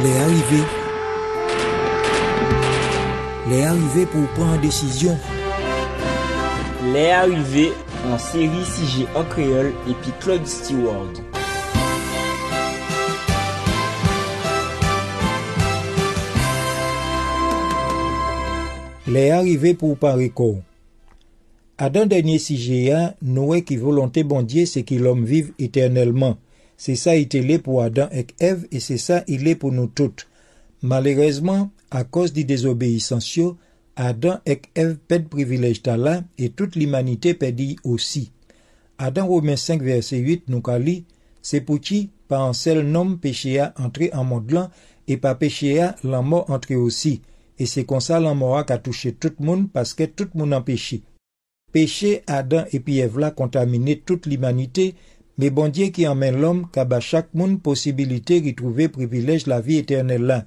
Les arrivés. Les arrivés pour prendre décision. Les arrivés en série CG en créole et puis Claude Stewart. Les arrivés pour corps. À d'un dernier sujet, Noé qui volonté bon Dieu, c'est que l'homme vive éternellement. C'est ça il est pour Adam et Ève et c'est ça il est pour nous toutes. Malheureusement, à cause des désobéissances, Adam et Ève perdent privilège là et toute l'humanité perdit aussi. Adam Romains 5 verset 8 nous lit c'est pour qui par un seul nom péché a en monde là et par péché la mort entré aussi. Et c'est comme ça la mort a touché tout le monde parce que tout le monde a péché. Péché Adam et puis Ève là contaminé toute l'humanité mais bon Dieu qui emmène l'homme, qu'à chaque monde possibilité de trouver privilège la vie éternelle là.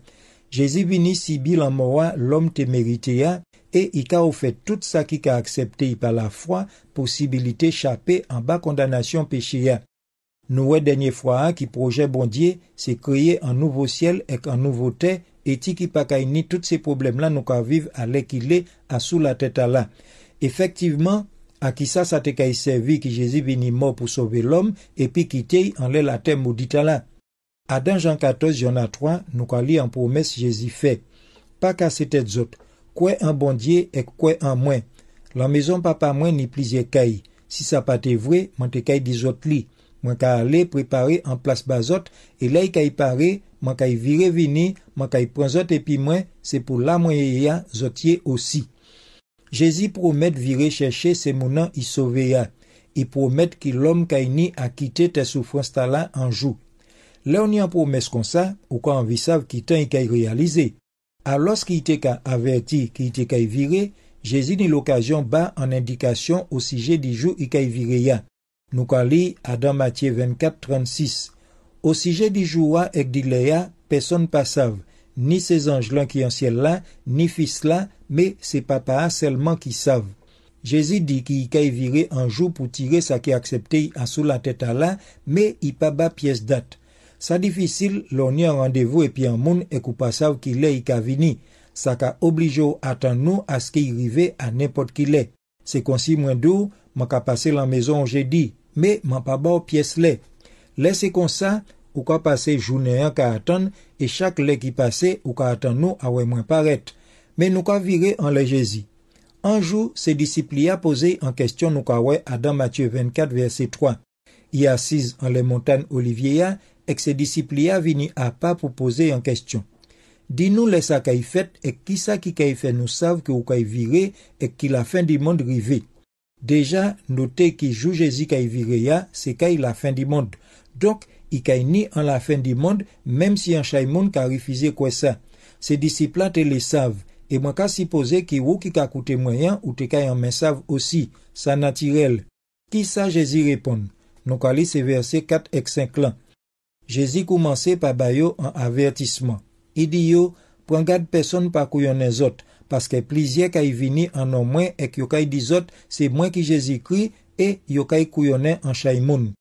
Jésus vini si bil en moi l'homme te mérité et il a fait tout ça qui a accepté par la foi, possibilité échapper en bas condamnation péché Nous, dernière fois, qui projet bon Dieu, c'est créer un nouveau ciel et un nouveau terre, et qui pas ni tous ces problèmes-là, nous qu'à vivre à l'équilibre, à sous la tête à là. A ki sa sa te kay servi ki Jezi vini mor pou sove l'om epi ki te an lè la te moudita la. A dan jan 14, jan a 3, nou ka li an promes Jezi fe. Pa ka se tet zot, kwe an bondye ek kwe an mwen. La mezon papa mwen ni plizye kay. Si sa pa te vwe, man te kay di zot li. Mwen ka ale prepare an plas bazot, e lay kay pare, man kay vire vini, man kay pran zot epi mwen, se pou la mwen ye ya zotye osi. Jésus promet virer chercher ces mounans y sauver Il promet que l'homme ni a quitté tes souffrances là en jour. Là on y a promesse comme ça, ou quand on vit ça quitter et réalisé. Alors qu'il était averti qu'il était virer, Jésus n'a l'occasion bas en indication au sujet du jour qu'a viré Nous lit Adam Matthieu 24, 36. Au sujet du jour et d'Iléa, personne pas savent ni ces anges-là qui en ciel là, ni fils-là, mais c'est papa seulement qui savent. Jésus dit qu'il a viré un jour pour tirer ça qui accepté à sous la tête à là, mais il pas bas pièce date. Ça difficile, l'on y a rendez-vous et puis un monde et qu'on pas savent qu'il est, il a vini. Ça qu'a obligé attendre nous à ce qu'il arrive à n'importe qui l'est. C'est comme si moins d'eau, m'a qu'à passer la maison, j'ai dit, mais m'a pas bas pièce là. Laissez comme ça, ou ka pase jounen an ka atan, e chak le ki pase ou ka atan nou awe mwen paret. Men nou ka vire an le Jezi. Anjou, se disipli a pose en question nou ka we Adam Mathieu 24 verset 3. I asiz an le montagne Olivier ek se disipli a vini a pa pou pose en question. Di nou le sa ka y fet, ek ki sa ki ka y fet nou sav ke ou ka y vire, ek ki la fin di monde rive. Deja, note ki jou Jezi ka y vire ya, y la fin di monde. Donk, il a ni en la fin du monde, même si un chaïmoun a refusé quoi ça. Ces disciples te le savent. Et moi, qu'à supposer qui ou qui a coûté moyen ou te en main savent aussi. Ça naturel. Qui ça Jésus répond? Nous allons ces versets 4 et 5 là. Jésus commençait par bayo un avertissement. Il dit yo, prends garde personne par couillon les autres, parce que plusieurs qui vini en au moins et qui ont dit autres, c'est moi qui Jésus crie et yo kay couillonné en chaïmoun.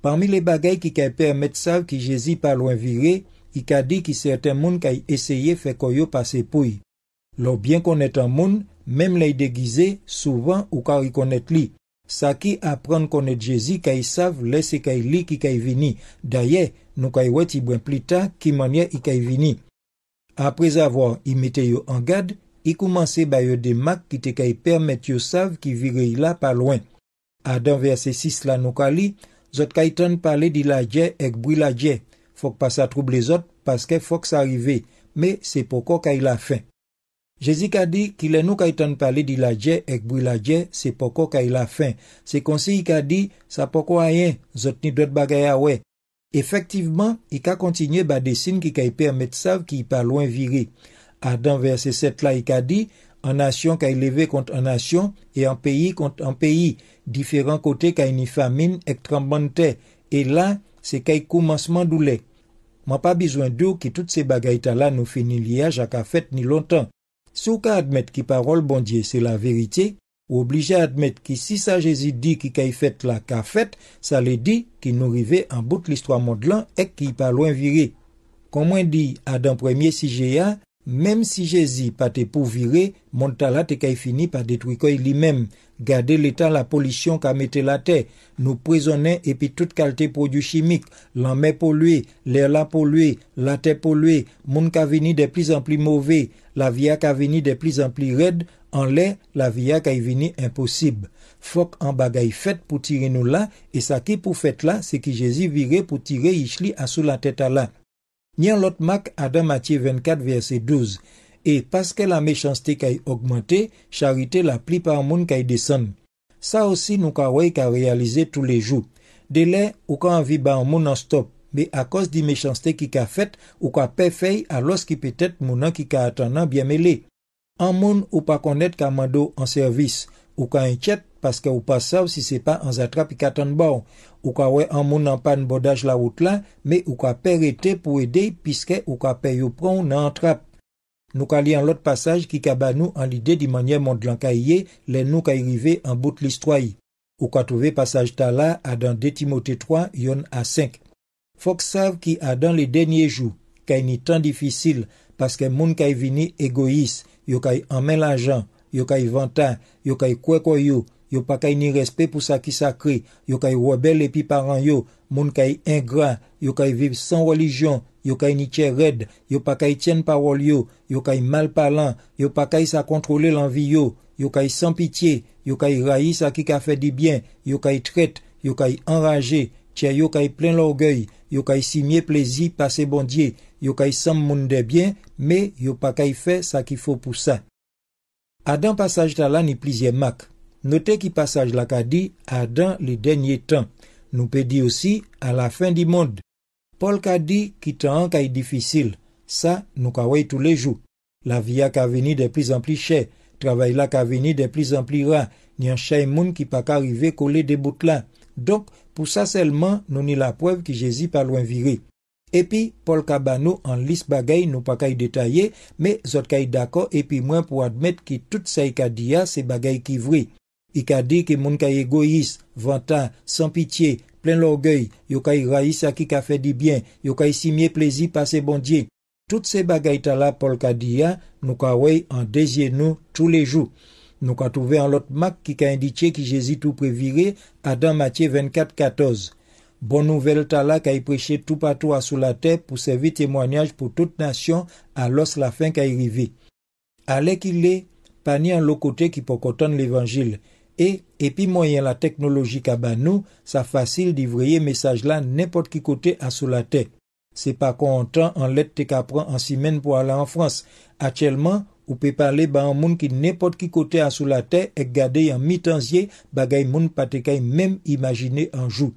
Parmi les bagailles qui permettent ça que Jésus pas loin viré, il a dit que certains monde qui essayé faire koyo passer Lò byen konet an moun, mem lè y degize, souvan ou ka rikonet li. Sa ki apren konet Jezi ka y sav lè se ka y li ki ka y vini. Daye, nou ka y wet y bwen plita ki manye y ka y vini. Aprez avwa y mete yo an gad, y koumanse bayo de mak ki te ka y permet yo sav ki vire y la pa loin. Adan verse 6 la nou ka li, zot ka y ton pale di la dje ek bri la dje. Fok pa sa trouble zot, paske fok sa rive, me se poko ka y la fin. Jezi ka di ki le nou ka itan pale di la dje ek bou la dje se poko ka ila fin. Se konsi i ka di sa poko ayen zot ni dot bagay a we. Efektivman, i ka kontinye ba desin ki ka i permet sav ki i pa loin viri. A dan verse 7 la i ka di, an nasyon ka i leve kont an nasyon, e an peyi kont an peyi, diferan kote ka i ni famine ek trembante, e la se ka i koumanseman doule. Man pa bizwen dou ki tout se bagay ta la nou fini liya jaka fet ni lontan. Si vous admettre que parole bon Dieu c'est la vérité ou obligé à admettre que si ça Jésus dit qu'il a fait la qu'a fait ça le dit qu'il nous arrivait en bout de l'histoire mondiale et qu'il pas loin viré. Komwen di Adam premier si jeya, Mem si Jezi pa te pou vire, monta la te kay e fini pa detwikoy li mem. Gade l'Etat la polisyon ka mette la te. Nou prezonen epi tout kalte produ chimik. Lanme polue, lè la polue, la te polue. Moun ka vini de plis an pli mouve. La via ka vini de plis an pli red. An lè, la via ka e vini imposib. Fok an bagay fet pou tire nou la. E sa ki pou fet la, se ki Jezi vire pou tire Ichli asou la teta la. Nyan lot mak Adam Matye 24 verset 12. E paske la mechanste kay augmente, charite la pli par moun kay desen. Sa osi nou ka wey ka realize tou le jou. De le, ou ka anvi ba moun an stop. Be a kos di mechanste ki ka fet ou ka pe fey alos ki petet mounan ki ka atanan byemele. An moun ou pa konet ka mando an servis. Ou ka enchet paske ou pa sav si se pa an zatra pi katan bon. Ou ka we an moun an pan bodaj la wout la, me ou ka perete pou ede piske ou ka pron nan antrap. Nou ka li an lot pasaj ki ka ba nou an lide di manye mond lan ka iye, le nou ka irive an bout listroyi. Ou ka touve pasaj ta la adan de Timote 3 yon a 5. Fok sav ki adan le denye jou, kay ni tan difisil, paske moun kay vini egois, yo kay anmen la jan, yo kay vantan, yo kay yo pa kay ni respe pou sa ki sakri, yo kay wabel epi paran yo, moun kay ingra, yo kay viv san religyon, yo kay ni red, yo pa kay tjen parol yo, yo kay mal palan, yo pa kay sa kontrole lanvi yo, yo kay san pitiye, yo kay rayi sa ki ka fe di bien, yo kay tret, yo kay enraje, tche yo kay plen lorgey, yo kay simye plezi pase bondye, yo kay san moun de bien, me yo pa kay fe sa ki fo pou sa. Adan pasaj ta la ni plizye mak. Note ki pasaj la ka di a dan li denye tan. Nou pe di osi a la fin di mond. Paul ka di ki tan an ka yi difisil. Sa nou ka wey tou le jou. La viya ka veni de pliz an pli chè. Travay la ka veni de pliz an pli ra. Ni an chè moun ki pa ka rive kole de bout la. Donk pou sa selman nou ni la poev ki jezi pa lwen viri. Epi, Paul Kabano an lis bagay nou pa kay detaye, me zot kay dako epi mwen pou admet ki tout sa y ka diya ah, se bagay ki vri. I ka di ki moun kay egois, vantan, san pitiye, plen lorgey, yo kay rayi sa ki ka fe di bien, yo kay simye plezi pa se bondye. Tout se bagay tala Paul ka diya, nou ka wey an dezye nou tou le jou. Nou ka touve an lot mak ki ka inditye ki jezi tou previre, Adam Matye 24-14. Bon nouvel tala ka yi preche tou patou asou la te pou sevi temwanyaj pou tout nasyon alos la fin ka yi rive. Ale ki le, pa ni an lo kote ki po koton l'evangil. E, epi mwenyen la teknoloji ka ban nou, sa fasil di vreye mesaj la nepot ki kote asou la te. Se pa kontan an let te ka pran an simen pou ala an Frans. Atyelman, ou pe pale ba an moun ki nepot ki kote asou la te ek gade yon mitansye bagay moun patekay mem imajine an jou.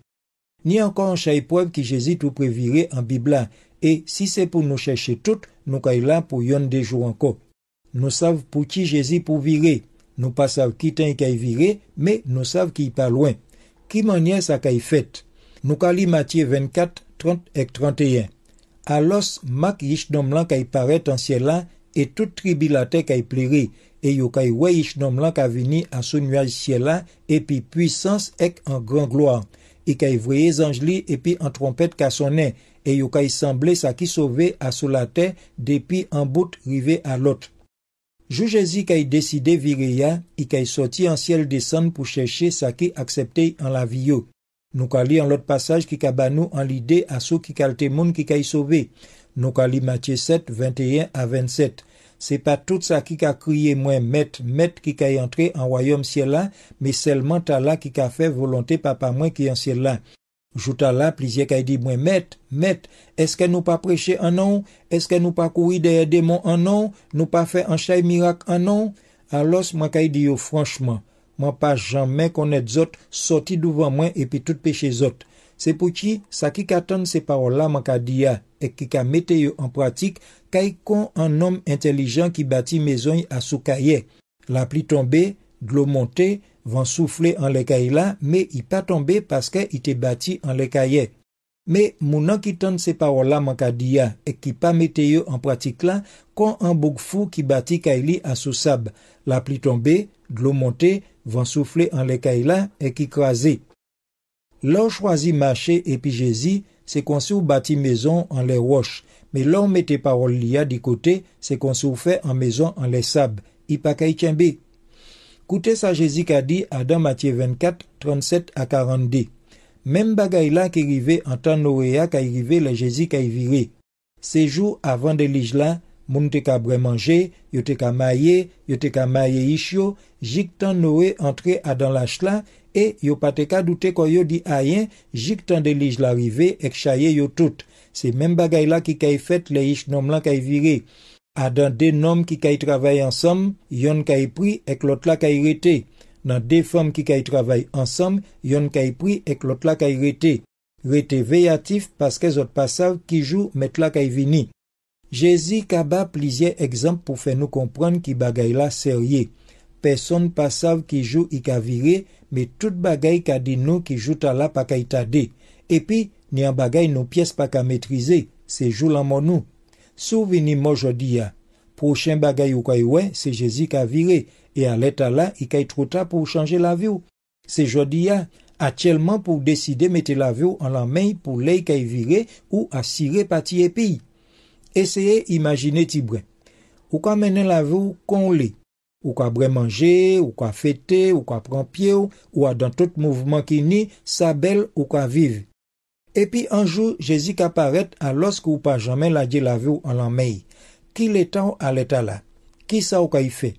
Ni ankon chay poeb ki jezi tou previre an bibla. E, si se pou nou chèche tout, nou kay la pou yon dejou anko. Nou sav pou ki jezi pou vire. nou pa sav ki ten ki ay vire, me nou sav ki y pa lwen. Ki manye sa ki ay fet? Nou ka li Matye 24, 30 ek 31. Alos mak yishnom lan ki ay paret ansye lan, e tout tribi la te ki ay pliri, e yo ki ay we yishnom lan ki avini asou nyaj sye lan, epi puissance ek an gran gloan. E ki ay vreye zanjli epi an trompet ka sonen, e yo ki ay semble sa ki sove asou la te depi an bout rive alot. Lot. Jou jezi kay deside vire ya, i kay soti an siel desan pou cheshe sa ki aksepte an la viyo. Nou ka li an lot pasaj ki ka banou an lide a sou ki kalte moun ki kay sove. Nou ka li Matye 7, 21 a 27. Se pa tout sa ki ka kriye mwen met, met ki ka yantre an wayom siel la, me selman ta la ki ka fe volonte pa pa mwen ki yan siel la. Jouta la, plizye kay di mwen, met, met, eske nou pa preche anon, eske nou pa koui deye demon anon, nou pa fe anchay mirak anon, alos mwen kay di yo franchman, mwen pa jamen konet zot, soti douvan mwen epi tout peche zot. Se pou ki, sa ki katan se parola mwen ka di ya, e ki ka mete yo an pratik, kay kon an om intelijan ki bati mezon a sou kaye. La pli tombe, dlo monte, van soufle an le kaye la, me i pa tombe paske ite bati an le kaye. Me mounan ki ton se parola man ka diya, ek ki pa mete yo an pratik la, kon an bouk fou ki bati kaye li a sou sab. La pli tombe, dlo monte, van soufle an le kaye la, ek ki kraze. Lò chwazi mache epi jezi, se konsi ou bati mezon an le wosh, mais l'on mette parole lia du côté, c'est qu'on se fait en maison en les sab. Il pas qu'à Écoutez ça Jésus a dans Matthieu 24, 37 à 42. Même bagaille là qui arrivait en temps Noé qui arrivait le Jésus qui viré. Ces jours avant de l'île là, moun te ka bre manger, yo te ka maye, yo te ka maye ishyo, jik tan Noé entre à dans l'âge là, et yo pas te ka douter ko yo dit ayen, jik tan de l'île l'arrivée, ek chaye yo tout. C'est même bagaille là qui kay fait les ish nom là kay viré. A adan de nom ki kay travay ansam, yon kay pri ek lot la kay rete. Nan de fom ki kay travay ansam, yon kay pri ek lot la kay rete. Rete veyatif paske zot pasav ki jou met la kay vini. Jezi kaba plizye ekzamp pou fe nou kompran ki bagay la serye. Person pasav ki jou i ka vire, me tout bagay ka di nou ki jou tala pa ka itade. Epi, ni an bagay nou piyes pa ka metrize, se jou lan mon nou. Sou vini moj diya, prochen bagay ou kay we, se Jezi ka vire, e aleta la, i kay trota pou chanje la vi ou. Se jodi ya, atchelman pou deside mette la vi ou an la men pou ley kay vire ou asire pati epi. Eseye imagine ti bre. Ou ka menen la vi ou kon li. Ou ka bre manje, ou ka fete, ou ka pran pie ou, ou a dan tout mouvman ki ni, sa bel ou ka vive. Et puis un jour, Jésus apparaît alors que ou pas jamais la dit la vie en main. Qui l'état à l'état là? Qui ça ou kay fait?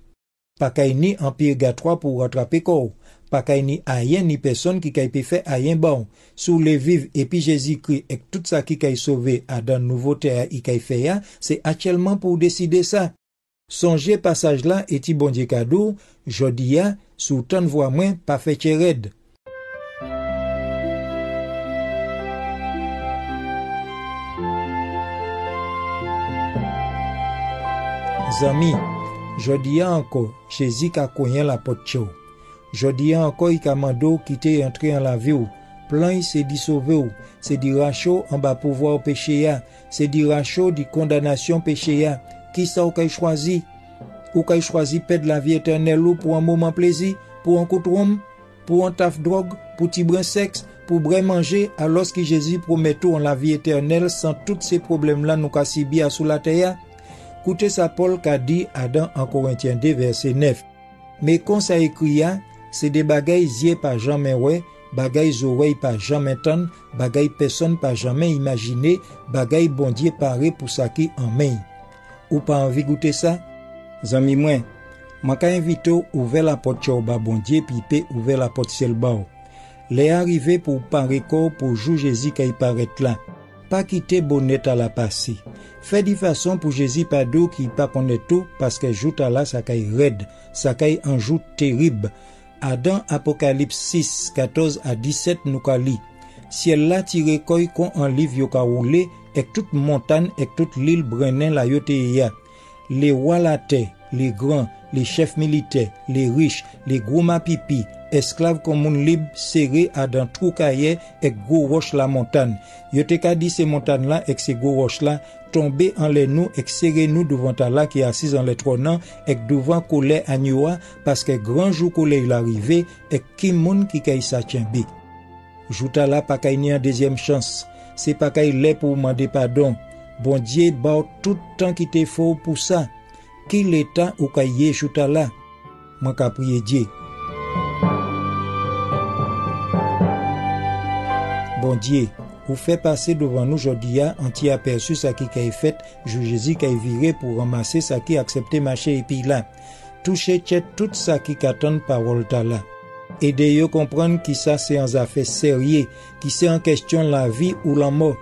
Pas kay ni en purgatoire pour rattraper corps. Pas kay ni rien ni personne qui pu fait rien bon. Sous les vivre et puis Jésus-Christ et tout ça qui kay sauvé à dans nouveau terre et kay fait c'est actuellement pour décider ça. Songez passage là et bon Dieu cadeau, jodi ya, sous tant voix moins, pas fait red. Zami, jodi encore, Jésus ka koyen la porte chou. Jodi encore, il ka mando quitter entrer en la vie ou. Plan c'est dit sauver ou. C'est dit rachot en bas pouvoir péché ya. C'est dit rachot di condamnation péché ya. Qui ça ou choisi? Ou kay choisi perdre la vie éternelle ou pour un moment plaisir, pour un coup pour un taf drogue, pour ti brin sexe, pour brin manger, alors que Jésus promet tout en la vie éternelle sans tous ces problèmes-là nous ka bien sous la terre? Koute sa Paul ka di adan an Korintyen 2 verse 9. Me kon sa ekriya, se de bagay zye pa jamen we, bagay zorey pa jamen tan, bagay peson pa jamen imajine, bagay bondye pare pou sa ki anmen. Ou pa anvi goute sa? Zami mwen, man ka invite ou ouve la pot chou ba bondye pi pe ouve la pot sel ba ou. Le arrive pou pare kor pou jou jezi ka iparet la. Passé. Fait de façon pour Jésus pas d'eau qui pas connaît tout parce que joue à là ça caille raide, ça caille un jour terrible. Adam Apocalypse 6, 14 à 17 nous ka li. Ciel là tiré koy kon en livre yo ka roulé et toute montagne et toute l'île Brenin la yote ya. Les rois la terre, les grands, les chefs militaires, les riches, les gros mapipi, esclaves comme un libre serré à dans trou cahier et gros roche la montagne. Yoteka dit ces montagnes là et ces gros roches là tomber en les nous et serrer nous devant Allah qui est assis en les trônant et devant colère à parce que grand jour colère il arrivé et qui moun qui caille sa tchembi. Jouta là pas en deuxième chance. C'est pas qu'il est pour demander pardon. Bon Dieu, bah tout temps qui t'est faux pour ça. ki letan ou ka ye chouta la, mwen ka priye Diye. Bon Diye, ou fè pase devan nou jodi ya an ti aperçu sa ki ka e fèt, jujezi ka e vire pou ramase sa ki aksepte mache epi la. Touche tchet tout sa ki katan parol ta la. Ede yo kompran ki sa se an zafè serye, ki se an kestyon la vi ou la mò.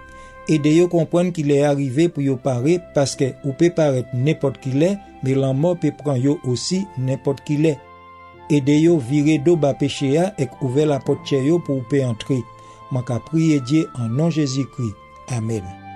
Ede yo kompran ki le arrive pou yo pare paske ou pe paret nepot ki le, me lan mò pe pran yo osi nepot ki lè. Ede yo vire do ba peche ya ek ouve la potche yo pou pe antre. Man ka priye Diye an non Jezi kri. Amen.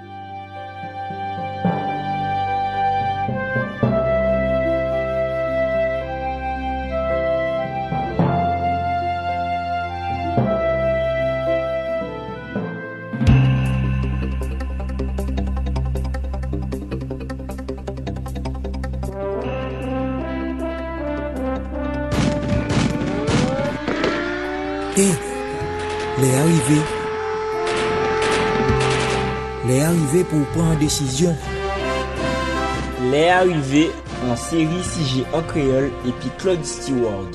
Les arrivés pour prendre décision. Les arrivés en série CG en et puis Claude Stewart.